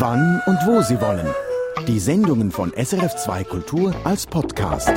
wann und wo Sie wollen. Die Sendungen von SRF2 Kultur als Podcast.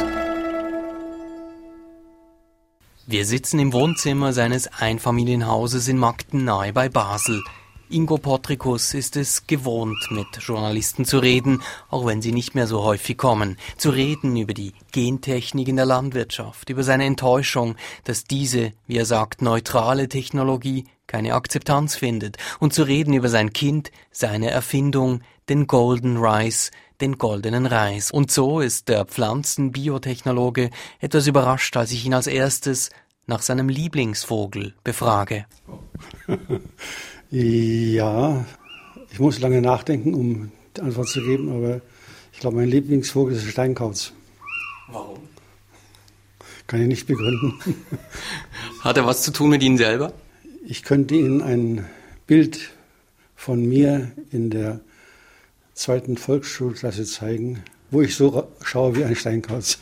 Wir sitzen im Wohnzimmer seines Einfamilienhauses in Magden nahe bei Basel. Ingo Potrikus ist es gewohnt, mit Journalisten zu reden, auch wenn sie nicht mehr so häufig kommen, zu reden über die Gentechnik in der Landwirtschaft, über seine Enttäuschung, dass diese, wie er sagt, neutrale Technologie keine Akzeptanz findet, und zu reden über sein Kind, seine Erfindung, den Golden Rice, den goldenen Reis. Und so ist der Pflanzenbiotechnologe etwas überrascht, als ich ihn als erstes nach seinem Lieblingsvogel befrage. Ja, ich muss lange nachdenken, um die Antwort zu geben, aber ich glaube, mein Lieblingsvogel ist der Steinkauz. Warum? Kann ich nicht begründen. Hat er was zu tun mit Ihnen selber? Ich könnte Ihnen ein Bild von mir in der zweiten Volksschulklasse zeigen, wo ich so schaue wie ein Steinkauz.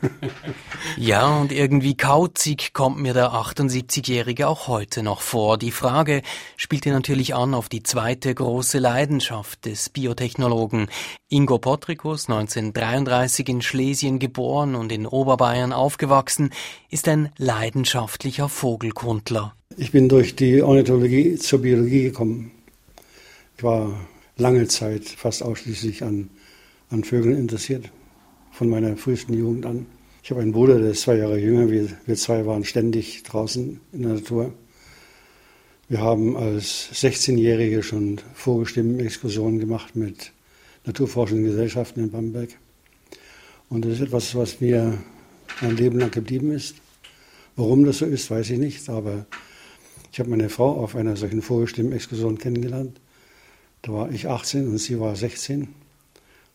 ja, und irgendwie kauzig kommt mir der 78-Jährige auch heute noch vor. Die Frage spielte natürlich an auf die zweite große Leidenschaft des Biotechnologen. Ingo Potrikus, 1933 in Schlesien geboren und in Oberbayern aufgewachsen, ist ein leidenschaftlicher Vogelkundler. Ich bin durch die Ornithologie zur Biologie gekommen. Ich war lange Zeit fast ausschließlich an an Vögeln interessiert, von meiner frühesten Jugend an. Ich habe einen Bruder, der ist zwei Jahre jünger. Wir, wir zwei waren ständig draußen in der Natur. Wir haben als 16-Jährige schon Vogelstimmen-Exkursionen gemacht mit naturforschenden Gesellschaften in Bamberg. Und das ist etwas, was mir mein Leben lang geblieben ist. Warum das so ist, weiß ich nicht, aber ich habe meine Frau auf einer solchen Vogelstimmen-Exkursion kennengelernt. Da war ich 18 und sie war 16.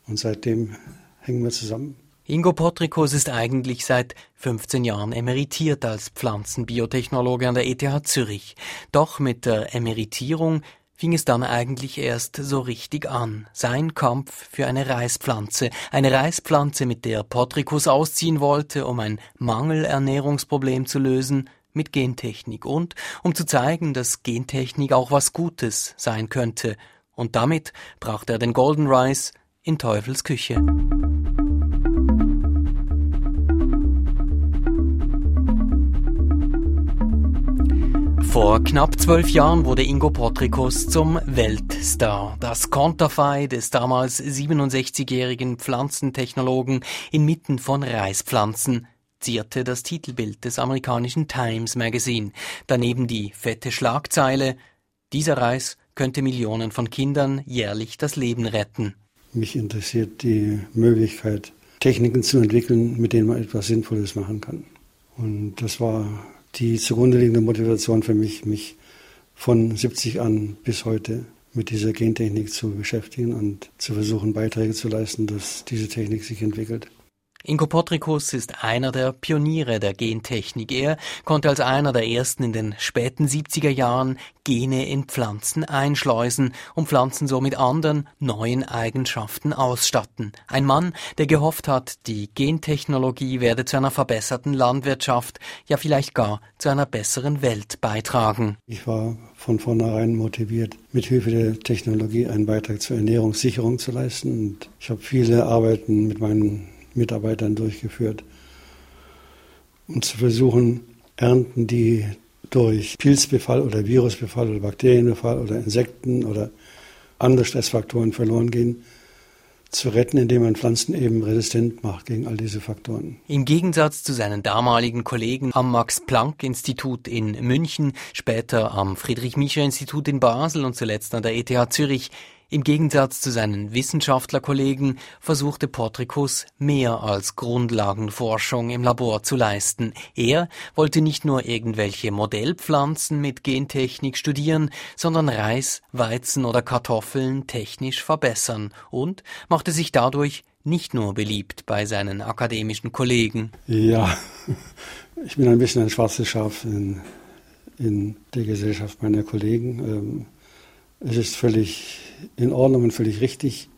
Und seitdem hängen wir zusammen. Ingo Potrikus ist eigentlich seit 15 Jahren emeritiert als Pflanzenbiotechnologe an der ETH Zürich. Doch mit der Emeritierung fing es dann eigentlich erst so richtig an. Sein Kampf für eine Reispflanze. Eine Reispflanze, mit der Potrikus ausziehen wollte, um ein Mangelernährungsproblem zu lösen, mit Gentechnik und um zu zeigen, dass Gentechnik auch was Gutes sein könnte. Und damit brachte er den Golden Rice in Teufels Küche. Vor knapp zwölf Jahren wurde Ingo Potrikus zum Weltstar. Das Konterfei des damals 67-jährigen Pflanzentechnologen inmitten von Reispflanzen zierte das Titelbild des amerikanischen Times Magazine. Daneben die fette Schlagzeile Dieser Reis könnte Millionen von Kindern jährlich das Leben retten. Mich interessiert die Möglichkeit, Techniken zu entwickeln, mit denen man etwas Sinnvolles machen kann. Und das war die zugrunde liegende Motivation für mich, mich von 70 an bis heute mit dieser Gentechnik zu beschäftigen und zu versuchen, Beiträge zu leisten, dass diese Technik sich entwickelt. Ingo Potrikus ist einer der Pioniere der Gentechnik. Er konnte als einer der ersten in den späten 70er Jahren Gene in Pflanzen einschleusen und Pflanzen so mit anderen neuen Eigenschaften ausstatten. Ein Mann, der gehofft hat, die Gentechnologie werde zu einer verbesserten Landwirtschaft, ja vielleicht gar zu einer besseren Welt beitragen. Ich war von vornherein motiviert, mit Hilfe der Technologie einen Beitrag zur Ernährungssicherung zu leisten. Und ich habe viele Arbeiten mit meinen Mitarbeitern durchgeführt, um zu versuchen, Ernten, die durch Pilzbefall oder Virusbefall oder Bakterienbefall oder Insekten oder andere Stressfaktoren verloren gehen, zu retten, indem man Pflanzen eben resistent macht gegen all diese Faktoren. Im Gegensatz zu seinen damaligen Kollegen am Max-Planck-Institut in München, später am Friedrich-Miescher-Institut in Basel und zuletzt an der ETH Zürich im Gegensatz zu seinen Wissenschaftlerkollegen versuchte Portricus mehr als Grundlagenforschung im Labor zu leisten. Er wollte nicht nur irgendwelche Modellpflanzen mit Gentechnik studieren, sondern Reis, Weizen oder Kartoffeln technisch verbessern und machte sich dadurch nicht nur beliebt bei seinen akademischen Kollegen. Ja, ich bin ein bisschen ein schwarzes Schaf in, in der Gesellschaft meiner Kollegen. Ähm, es ist völlig in Ordnung und völlig richtig,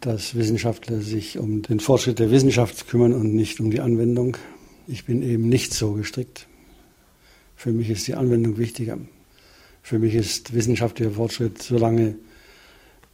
dass Wissenschaftler sich um den Fortschritt der Wissenschaft kümmern und nicht um die Anwendung. Ich bin eben nicht so gestrickt. Für mich ist die Anwendung wichtiger. Für mich ist wissenschaftlicher Fortschritt, solange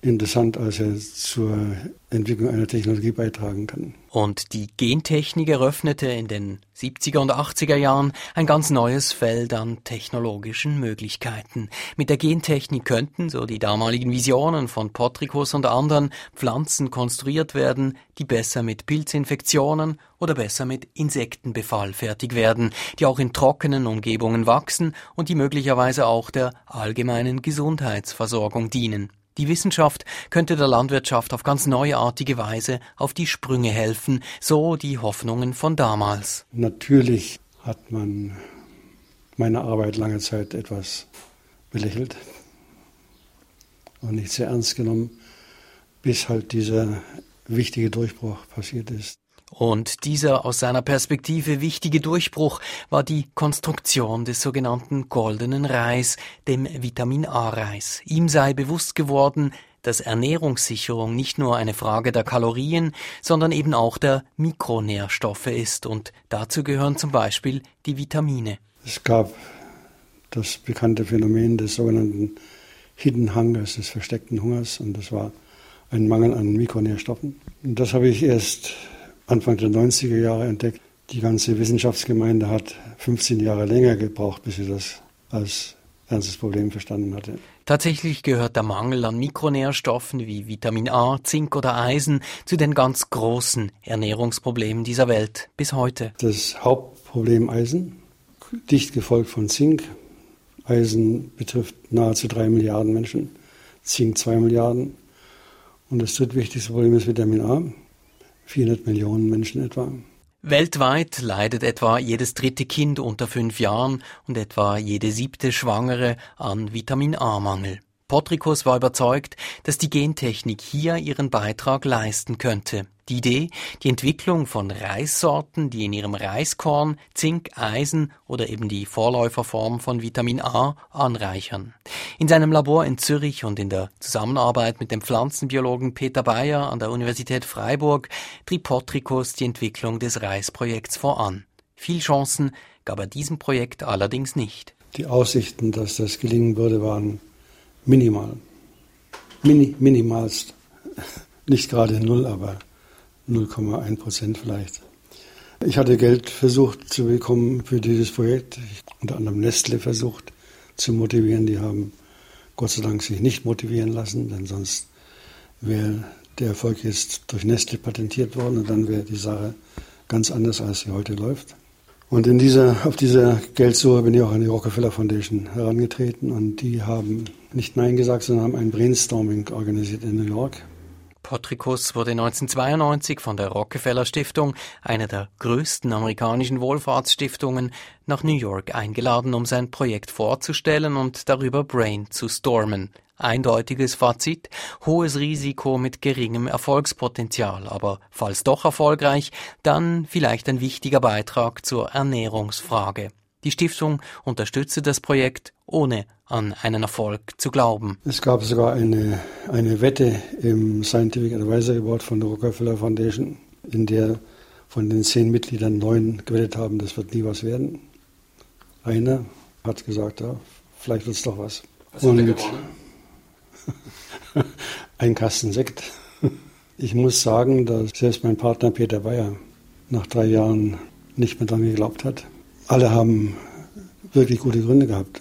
interessant, als er zur Entwicklung einer Technologie beitragen kann. Und die Gentechnik eröffnete in den 70er und 80er Jahren ein ganz neues Feld an technologischen Möglichkeiten. Mit der Gentechnik könnten, so die damaligen Visionen von Potricus und anderen, Pflanzen konstruiert werden, die besser mit Pilzinfektionen oder besser mit Insektenbefall fertig werden, die auch in trockenen Umgebungen wachsen und die möglicherweise auch der allgemeinen Gesundheitsversorgung dienen. Die Wissenschaft könnte der Landwirtschaft auf ganz neuartige Weise auf die Sprünge helfen, so die Hoffnungen von damals. Natürlich hat man meine Arbeit lange Zeit etwas belächelt und nicht sehr ernst genommen, bis halt dieser wichtige Durchbruch passiert ist. Und dieser aus seiner Perspektive wichtige Durchbruch war die Konstruktion des sogenannten goldenen Reis, dem Vitamin A-Reis. Ihm sei bewusst geworden, dass Ernährungssicherung nicht nur eine Frage der Kalorien, sondern eben auch der Mikronährstoffe ist und dazu gehören zum Beispiel die Vitamine. Es gab das bekannte Phänomen des sogenannten Hidden Hungers, des versteckten Hungers und das war ein Mangel an Mikronährstoffen. Und das habe ich erst Anfang der 90er Jahre entdeckt. Die ganze Wissenschaftsgemeinde hat 15 Jahre länger gebraucht, bis sie das als ernstes Problem verstanden hatte. Tatsächlich gehört der Mangel an Mikronährstoffen wie Vitamin A, Zink oder Eisen zu den ganz großen Ernährungsproblemen dieser Welt bis heute. Das Hauptproblem Eisen, dicht gefolgt von Zink. Eisen betrifft nahezu drei Milliarden Menschen, Zink zwei Milliarden. Und das drittwichtigste Problem ist Vitamin A. 400 Millionen Menschen etwa. Weltweit leidet etwa jedes dritte Kind unter fünf Jahren und etwa jede siebte Schwangere an Vitamin A-Mangel. Potricus war überzeugt, dass die Gentechnik hier ihren Beitrag leisten könnte. Die Idee, die Entwicklung von Reissorten, die in ihrem Reiskorn Zink, Eisen oder eben die Vorläuferform von Vitamin A anreichern. In seinem Labor in Zürich und in der Zusammenarbeit mit dem Pflanzenbiologen Peter Bayer an der Universität Freiburg trieb Potricus die Entwicklung des Reisprojekts voran. Viel Chancen gab er diesem Projekt allerdings nicht. Die Aussichten, dass das gelingen würde, waren minimal. Mini, minimalst. Nicht gerade null, aber 0,1 Prozent vielleicht. Ich hatte Geld versucht zu bekommen für dieses Projekt. Ich unter anderem Nestle versucht zu motivieren. Die haben Gott sei Dank sich nicht motivieren lassen, denn sonst wäre der Erfolg jetzt durch Nestle patentiert worden und dann wäre die Sache ganz anders, als sie heute läuft. Und in dieser, auf dieser Geldsuche bin ich auch an die Rockefeller Foundation herangetreten und die haben nicht Nein gesagt, sondern haben ein Brainstorming organisiert in New York. Potricus wurde 1992 von der Rockefeller Stiftung, einer der größten amerikanischen Wohlfahrtsstiftungen, nach New York eingeladen, um sein Projekt vorzustellen und darüber Brain zu stormen. Eindeutiges Fazit, hohes Risiko mit geringem Erfolgspotenzial, aber falls doch erfolgreich, dann vielleicht ein wichtiger Beitrag zur Ernährungsfrage. Die Stiftung unterstützte das Projekt, ohne an einen Erfolg zu glauben. Es gab sogar eine, eine Wette im Scientific Advisory Board von der Rockefeller Foundation, in der von den zehn Mitgliedern neun gewettet haben, das wird nie was werden. Einer hat gesagt, ja, vielleicht wird es doch was. Was Und ein Kasten Sekt. Ich muss sagen, dass selbst mein Partner Peter Bayer nach drei Jahren nicht mehr daran geglaubt hat alle haben wirklich gute Gründe gehabt.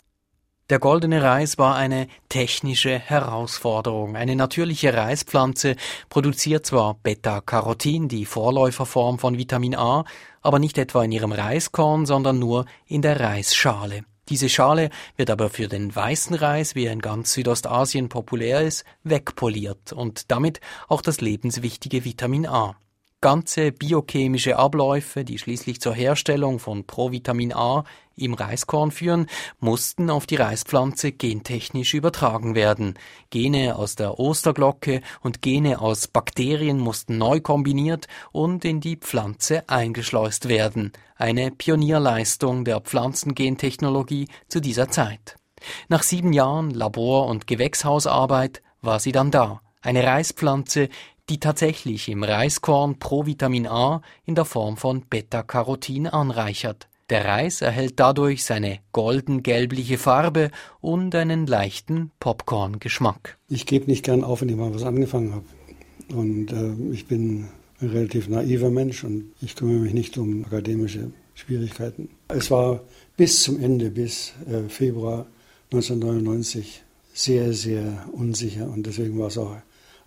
Der goldene Reis war eine technische Herausforderung. Eine natürliche Reispflanze produziert zwar Beta-Carotin, die Vorläuferform von Vitamin A, aber nicht etwa in ihrem Reiskorn, sondern nur in der Reisschale. Diese Schale wird aber für den weißen Reis, wie er in ganz Südostasien populär ist, wegpoliert und damit auch das lebenswichtige Vitamin A. Ganze biochemische Abläufe, die schließlich zur Herstellung von Provitamin A im Reiskorn führen, mussten auf die Reispflanze gentechnisch übertragen werden. Gene aus der Osterglocke und Gene aus Bakterien mussten neu kombiniert und in die Pflanze eingeschleust werden. Eine Pionierleistung der Pflanzengentechnologie zu dieser Zeit. Nach sieben Jahren Labor- und Gewächshausarbeit war sie dann da. Eine Reispflanze, die tatsächlich im Reiskorn Provitamin A in der Form von Beta-Carotin anreichert. Der Reis erhält dadurch seine golden-gelbliche Farbe und einen leichten Popcorn-Geschmack. Ich gebe nicht gern auf, wenn ich mal was angefangen habe. Und äh, ich bin ein relativ naiver Mensch und ich kümmere mich nicht um akademische Schwierigkeiten. Es war bis zum Ende, bis äh, Februar 1999, sehr, sehr unsicher und deswegen war es auch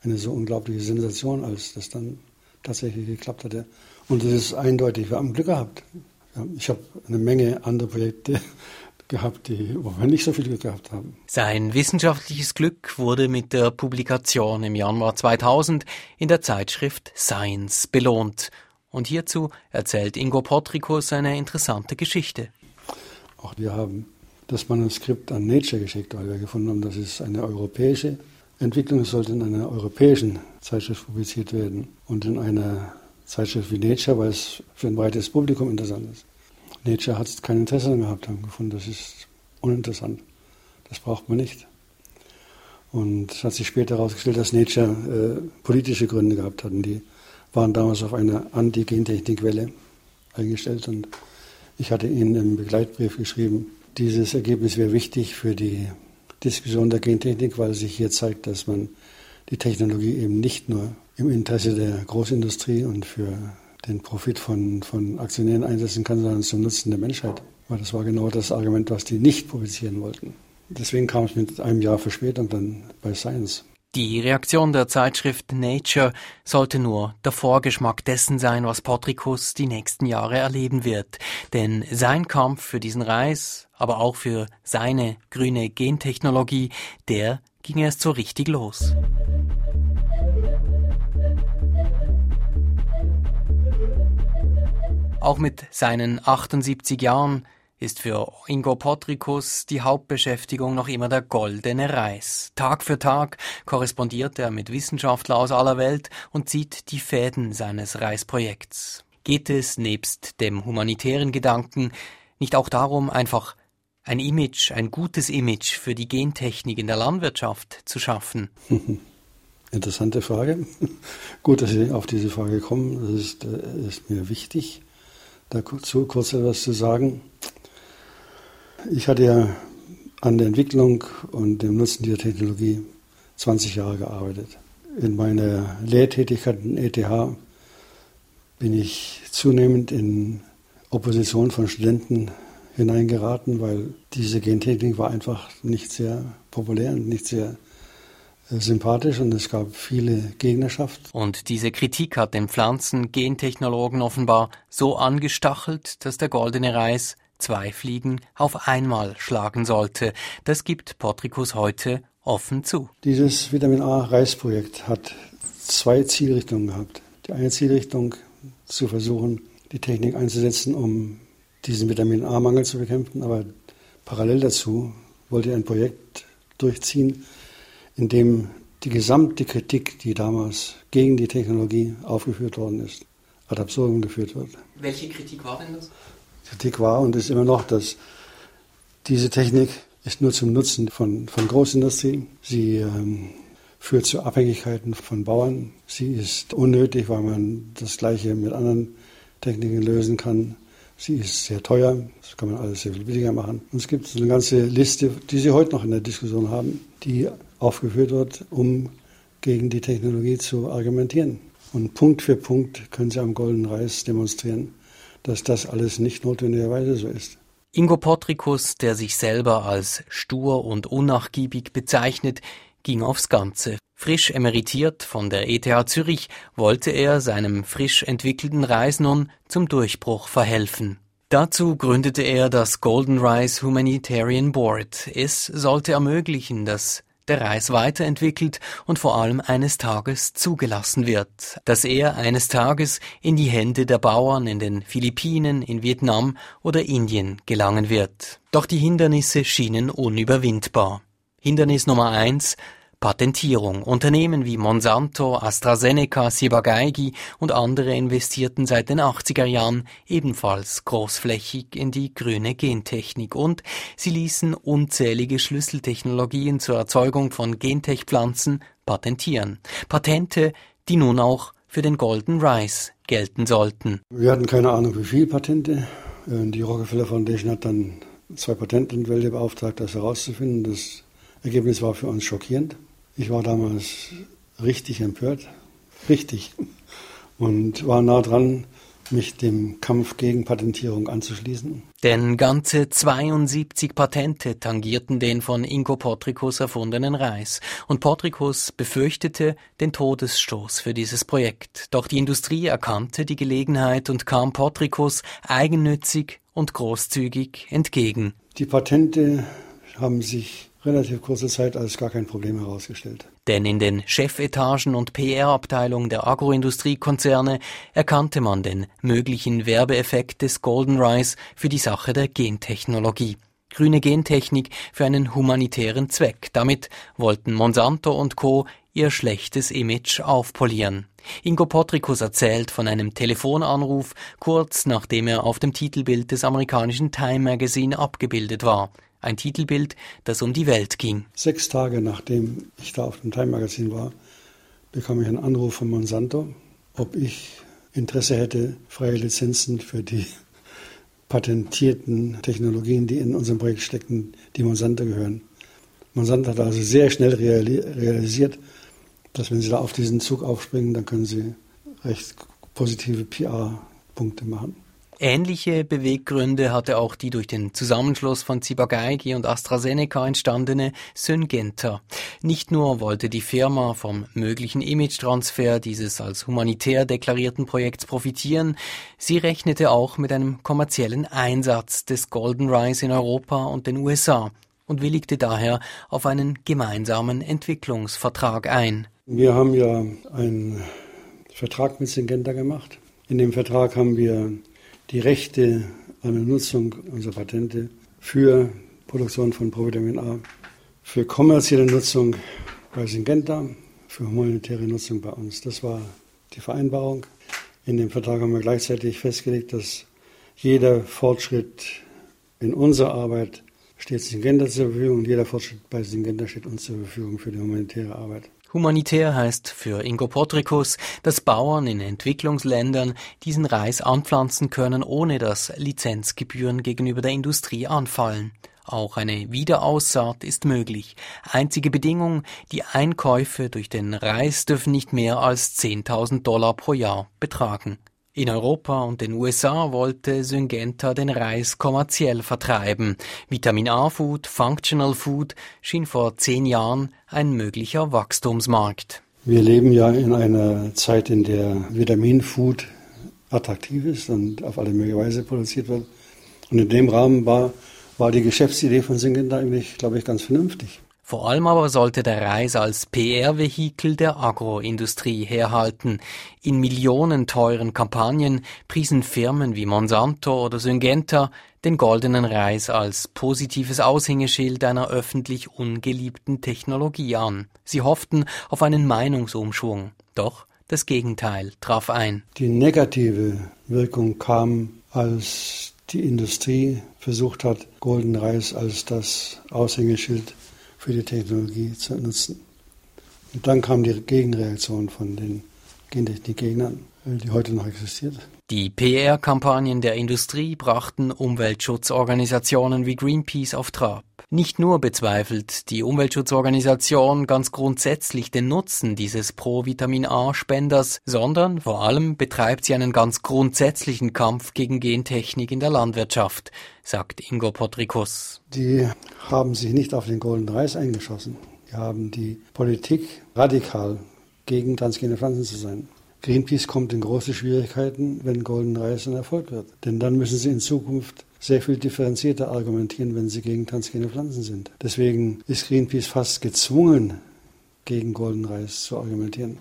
eine so unglaubliche Sensation, als das dann tatsächlich geklappt hatte. Und das ist eindeutig, wir haben Glück gehabt. Ich habe eine Menge andere Projekte gehabt, die, wo wir nicht so viel Glück gehabt haben. Sein wissenschaftliches Glück wurde mit der Publikation im Januar 2000 in der Zeitschrift Science belohnt. Und hierzu erzählt Ingo Potrikus eine interessante Geschichte. Auch wir haben das Manuskript an Nature geschickt, weil wir gefunden haben, das ist eine europäische Entwicklung. Sollte in einer europäischen Zeitschrift publiziert werden und in einer Zeitschrift wie Nature, weil es für ein breites Publikum interessant ist. Nature hat kein Interesse daran gehabt, haben gefunden, das ist uninteressant. Das braucht man nicht. Und es hat sich später herausgestellt, dass Nature äh, politische Gründe gehabt hat. Und die waren damals auf eine Anti-Gentechnik-Welle eingestellt. Und ich hatte ihnen im Begleitbrief geschrieben, dieses Ergebnis wäre wichtig für die Diskussion der Gentechnik, weil sich hier zeigt, dass man die Technologie eben nicht nur im Interesse der Großindustrie und für den Profit von, von Aktionären einsetzen kann, sondern zum Nutzen der Menschheit. Weil das war genau das Argument, was die nicht publizieren wollten. Deswegen kam es mit einem Jahr Verspätung dann bei Science. Die Reaktion der Zeitschrift Nature sollte nur der Vorgeschmack dessen sein, was Potricus die nächsten Jahre erleben wird. Denn sein Kampf für diesen Reis, aber auch für seine grüne Gentechnologie, der ging erst so richtig los. Auch mit seinen 78 Jahren ist für Ingo Potrikus die Hauptbeschäftigung noch immer der goldene Reis. Tag für Tag korrespondiert er mit Wissenschaftlern aus aller Welt und zieht die Fäden seines Reisprojekts. Geht es nebst dem humanitären Gedanken nicht auch darum, einfach ein Image, ein gutes Image für die Gentechnik in der Landwirtschaft zu schaffen? Interessante Frage. Gut, dass Sie auf diese Frage kommen. Das ist, äh, ist mir wichtig dazu kurz etwas zu sagen. Ich hatte ja an der Entwicklung und dem Nutzen dieser Technologie 20 Jahre gearbeitet. In meiner Lehrtätigkeit in ETH bin ich zunehmend in Opposition von Studenten hineingeraten, weil diese Gentechnik war einfach nicht sehr populär und nicht sehr sympathisch und es gab viele Gegnerschaft. Und diese Kritik hat den Pflanzen-Gentechnologen offenbar so angestachelt, dass der goldene Reis zwei Fliegen auf einmal schlagen sollte. Das gibt Potricus heute offen zu. Dieses Vitamin A-Reisprojekt hat zwei Zielrichtungen gehabt. Die eine Zielrichtung zu versuchen, die Technik einzusetzen, um diesen Vitamin A-Mangel zu bekämpfen, aber parallel dazu wollte er ein Projekt durchziehen, in dem die gesamte Kritik, die damals gegen die Technologie aufgeführt worden ist, ad absurdum geführt wird. Welche Kritik war denn das? Kritik war und ist immer noch, dass diese Technik ist nur zum Nutzen von, von Großindustrie. Sie ähm, führt zu Abhängigkeiten von Bauern. Sie ist unnötig, weil man das Gleiche mit anderen Techniken lösen kann. Sie ist sehr teuer, das kann man alles sehr viel billiger machen. Und es gibt eine ganze Liste, die Sie heute noch in der Diskussion haben, die aufgeführt wird, um gegen die Technologie zu argumentieren. Und Punkt für Punkt können Sie am Golden Reis demonstrieren, dass das alles nicht notwendigerweise so ist. Ingo Potrikus, der sich selber als stur und unnachgiebig bezeichnet, ging aufs Ganze. Frisch emeritiert von der ETH Zürich wollte er seinem frisch entwickelten Reis nun zum Durchbruch verhelfen. Dazu gründete er das Golden Rice Humanitarian Board. Es sollte ermöglichen, dass der Reis weiterentwickelt und vor allem eines Tages zugelassen wird, dass er eines Tages in die Hände der Bauern in den Philippinen, in Vietnam oder Indien gelangen wird. Doch die Hindernisse schienen unüberwindbar. Hindernis Nummer eins Patentierung. Unternehmen wie Monsanto, AstraZeneca, Ciba-Geigy und andere investierten seit den 80er Jahren ebenfalls großflächig in die grüne Gentechnik und sie ließen unzählige Schlüsseltechnologien zur Erzeugung von Gentech-Pflanzen patentieren. Patente, die nun auch für den Golden Rice gelten sollten. Wir hatten keine Ahnung, wie viele Patente Äh, die Rockefeller Foundation hat dann zwei Patentanwälte beauftragt, das herauszufinden. Das Ergebnis war für uns schockierend. Ich war damals richtig empört, richtig, und war nah dran, mich dem Kampf gegen Patentierung anzuschließen. Denn ganze 72 Patente tangierten den von Ingo Potricus erfundenen Reis. Und Potricus befürchtete den Todesstoß für dieses Projekt. Doch die Industrie erkannte die Gelegenheit und kam Potricus eigennützig und großzügig entgegen. Die Patente haben sich relativ kurze Zeit als gar kein Problem herausgestellt. Denn in den Chefetagen und PR-Abteilungen der Agroindustriekonzerne erkannte man den möglichen Werbeeffekt des Golden Rice für die Sache der Gentechnologie. Grüne Gentechnik für einen humanitären Zweck. Damit wollten Monsanto und Co. ihr schlechtes Image aufpolieren. Ingo Potricus erzählt von einem Telefonanruf kurz nachdem er auf dem Titelbild des amerikanischen Time Magazine abgebildet war. Ein Titelbild, das um die Welt ging. Sechs Tage nachdem ich da auf dem Time Magazin war, bekam ich einen Anruf von Monsanto, ob ich Interesse hätte, freie Lizenzen für die patentierten Technologien, die in unserem Projekt stecken, die Monsanto gehören. Monsanto hat also sehr schnell realisiert, dass wenn Sie da auf diesen Zug aufspringen, dann können Sie recht positive PR-Punkte machen. Ähnliche Beweggründe hatte auch die durch den Zusammenschluss von Ciba-Geigy und AstraZeneca entstandene Syngenta. Nicht nur wollte die Firma vom möglichen Image-Transfer dieses als humanitär deklarierten Projekts profitieren, sie rechnete auch mit einem kommerziellen Einsatz des Golden Rice in Europa und den USA und willigte daher auf einen gemeinsamen Entwicklungsvertrag ein. Wir haben ja einen Vertrag mit Syngenta gemacht. In dem Vertrag haben wir die Rechte an der Nutzung unserer Patente für Produktion von Provitamin A, für kommerzielle Nutzung bei Syngenta, für humanitäre Nutzung bei uns. Das war die Vereinbarung. In dem Vertrag haben wir gleichzeitig festgelegt, dass jeder Fortschritt in unserer Arbeit steht Syngenta zur Verfügung und jeder Fortschritt bei Syngenta steht uns zur Verfügung für die humanitäre Arbeit. Humanitär heißt für Ingo Potricus, dass Bauern in Entwicklungsländern diesen Reis anpflanzen können, ohne dass Lizenzgebühren gegenüber der Industrie anfallen. Auch eine Wiederaussaat ist möglich. Einzige Bedingung, die Einkäufe durch den Reis dürfen nicht mehr als 10.000 Dollar pro Jahr betragen. In Europa und den USA wollte Syngenta den Reis kommerziell vertreiben. Vitamin A-Food, Functional Food schien vor zehn Jahren ein möglicher Wachstumsmarkt. Wir leben ja in einer Zeit, in der Vitamin-Food attraktiv ist und auf alle mögliche Weise produziert wird. Und in dem Rahmen war, war die Geschäftsidee von Syngenta eigentlich, glaube ich, ganz vernünftig. Vor allem aber sollte der Reis als PR-Vehikel der Agroindustrie herhalten. In millionenteuren Kampagnen priesen Firmen wie Monsanto oder Syngenta den goldenen Reis als positives Aushängeschild einer öffentlich ungeliebten Technologie an. Sie hofften auf einen Meinungsumschwung. Doch das Gegenteil traf ein. Die negative Wirkung kam, als die Industrie versucht hat, Golden Reis als das Aushängeschild für die Technologie zu nutzen. Und dann kam die Gegenreaktion von den Gentechnikgegnern, die heute noch existiert. Die PR-Kampagnen der Industrie brachten Umweltschutzorganisationen wie Greenpeace auf Trab. Nicht nur bezweifelt die Umweltschutzorganisation ganz grundsätzlich den Nutzen dieses Pro-Vitamin A-Spenders, sondern vor allem betreibt sie einen ganz grundsätzlichen Kampf gegen Gentechnik in der Landwirtschaft, sagt Ingo Potrikus. Die haben sich nicht auf den Golden Reis eingeschossen. Die haben die Politik radikal gegen transgene Pflanzen zu sein. Greenpeace kommt in große Schwierigkeiten, wenn Golden Rice ein Erfolg wird. Denn dann müssen sie in Zukunft sehr viel differenzierter argumentieren, wenn sie gegen transgene Pflanzen sind. Deswegen ist Greenpeace fast gezwungen, gegen Golden Rice zu argumentieren.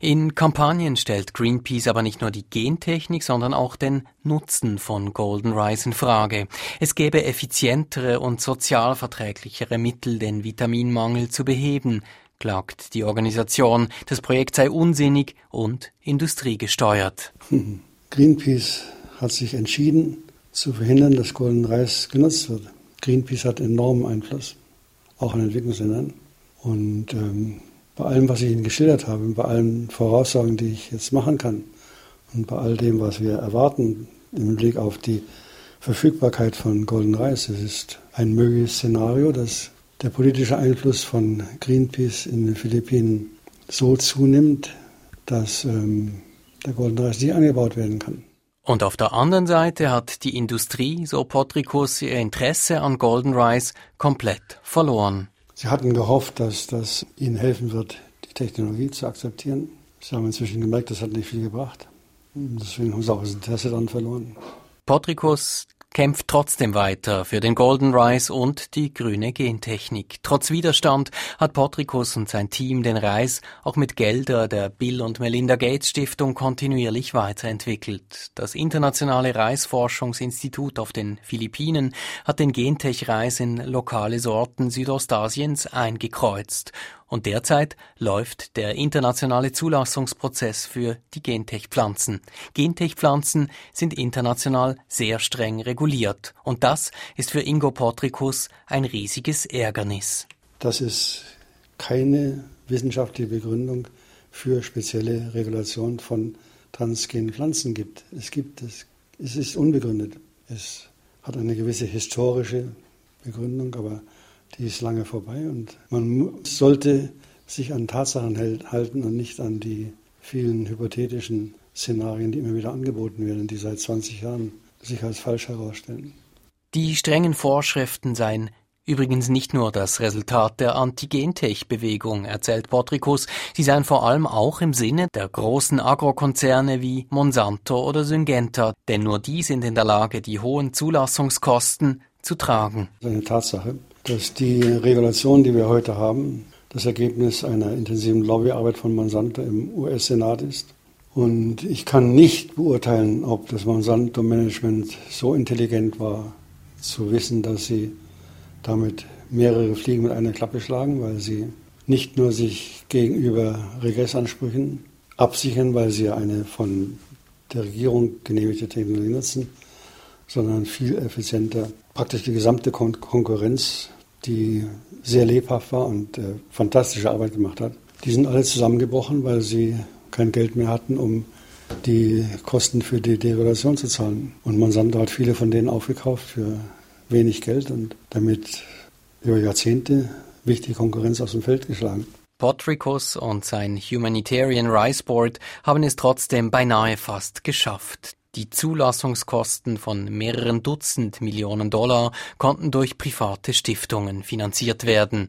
In Kampagnen stellt Greenpeace aber nicht nur die Gentechnik, sondern auch den Nutzen von Golden Rice in Frage. Es gäbe effizientere und sozialverträglichere Mittel, den Vitaminmangel zu beheben, klagt die Organisation. Das Projekt sei unsinnig und industriegesteuert. Greenpeace hat sich entschieden, zu verhindern, dass Golden Reis genutzt wird. Greenpeace hat enormen Einfluss, auch in Entwicklungsländern. Und ähm, bei allem, was ich Ihnen geschildert habe, bei allen Voraussagen, die ich jetzt machen kann und bei all dem, was wir erwarten im Blick auf die Verfügbarkeit von Golden Rice. Es ist ein mögliches Szenario, dass der politische Einfluss von Greenpeace in den Philippinen so zunimmt, dass ähm, der Golden Rice nicht angebaut werden kann. Und auf der anderen Seite hat die Industrie, so Potricus, ihr Interesse an Golden Rice komplett verloren. Sie hatten gehofft, dass das ihnen helfen wird, die Technologie zu akzeptieren. Sie haben inzwischen gemerkt, das hat nicht viel gebracht. Deswegen haben sie auch das Interesse daran verloren. Potricus kämpft trotzdem weiter für den Golden Rice und die grüne Gentechnik. Trotz Widerstand hat Potricus und sein Team den Reis auch mit Gelder der Bill und Melinda Gates Stiftung kontinuierlich weiterentwickelt. Das internationale Reisforschungsinstitut auf den Philippinen hat den Gentech-Reis in lokale Sorten Südostasiens eingekreuzt und derzeit läuft der internationale Zulassungsprozess für die Gentech-Pflanzen. Gentech-Pflanzen sind international sehr streng reguliert. Und das ist für Ingo Potricus ein riesiges Ärgernis. Das ist keine wissenschaftliche Begründung für spezielle Regulation von transgenen Pflanzen gibt. Es gibt es. Es ist unbegründet. Es hat eine gewisse historische Begründung, aber die ist lange vorbei und man sollte sich an Tatsachen halten und nicht an die vielen hypothetischen Szenarien, die immer wieder angeboten werden, die seit 20 Jahren sich als falsch herausstellen. Die strengen Vorschriften seien übrigens nicht nur das Resultat der Antigentech-Bewegung, erzählt Potricus, sie seien vor allem auch im Sinne der großen Agrokonzerne wie Monsanto oder Syngenta, denn nur die sind in der Lage, die hohen Zulassungskosten zu tragen. Eine Tatsache dass die Regulation, die wir heute haben, das Ergebnis einer intensiven Lobbyarbeit von Monsanto im US-Senat ist. Und ich kann nicht beurteilen, ob das Monsanto-Management so intelligent war, zu wissen, dass sie damit mehrere Fliegen mit einer Klappe schlagen, weil sie nicht nur sich gegenüber Regressansprüchen absichern, weil sie eine von der Regierung genehmigte Technologie nutzen, sondern viel effizienter praktisch die gesamte Kon Konkurrenz die sehr lebhaft war und äh, fantastische Arbeit gemacht hat. Die sind alle zusammengebrochen, weil sie kein Geld mehr hatten, um die Kosten für die Deregulation zu zahlen. Und Monsanto hat viele von denen aufgekauft für wenig Geld und damit über Jahrzehnte wichtige Konkurrenz aus dem Feld geschlagen. Potricus und sein Humanitarian Rice Board haben es trotzdem beinahe fast geschafft. Die Zulassungskosten von mehreren Dutzend Millionen Dollar konnten durch private Stiftungen finanziert werden.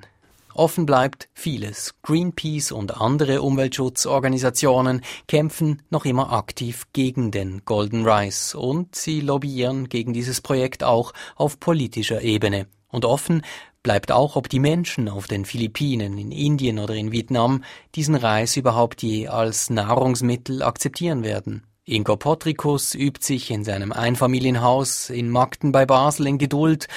Offen bleibt vieles. Greenpeace und andere Umweltschutzorganisationen kämpfen noch immer aktiv gegen den Golden Rice und sie lobbyieren gegen dieses Projekt auch auf politischer Ebene. Und offen bleibt auch, ob die Menschen auf den Philippinen, in Indien oder in Vietnam diesen Reis überhaupt je als Nahrungsmittel akzeptieren werden. Ingo Potricus übt sich in seinem Einfamilienhaus in Magden bei Basel in Geduld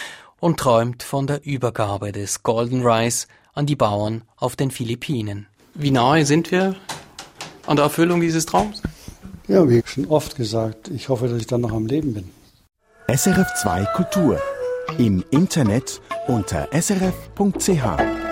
und träumt von der Übergabe des Golden Rice an die Bauern auf den Philippinen. Wie nahe sind wir an der Erfüllung dieses Traums? Ja, wie schon oft gesagt, ich hoffe, dass ich dann noch am Leben bin. SRF2 Kultur im Internet unter srf.ch.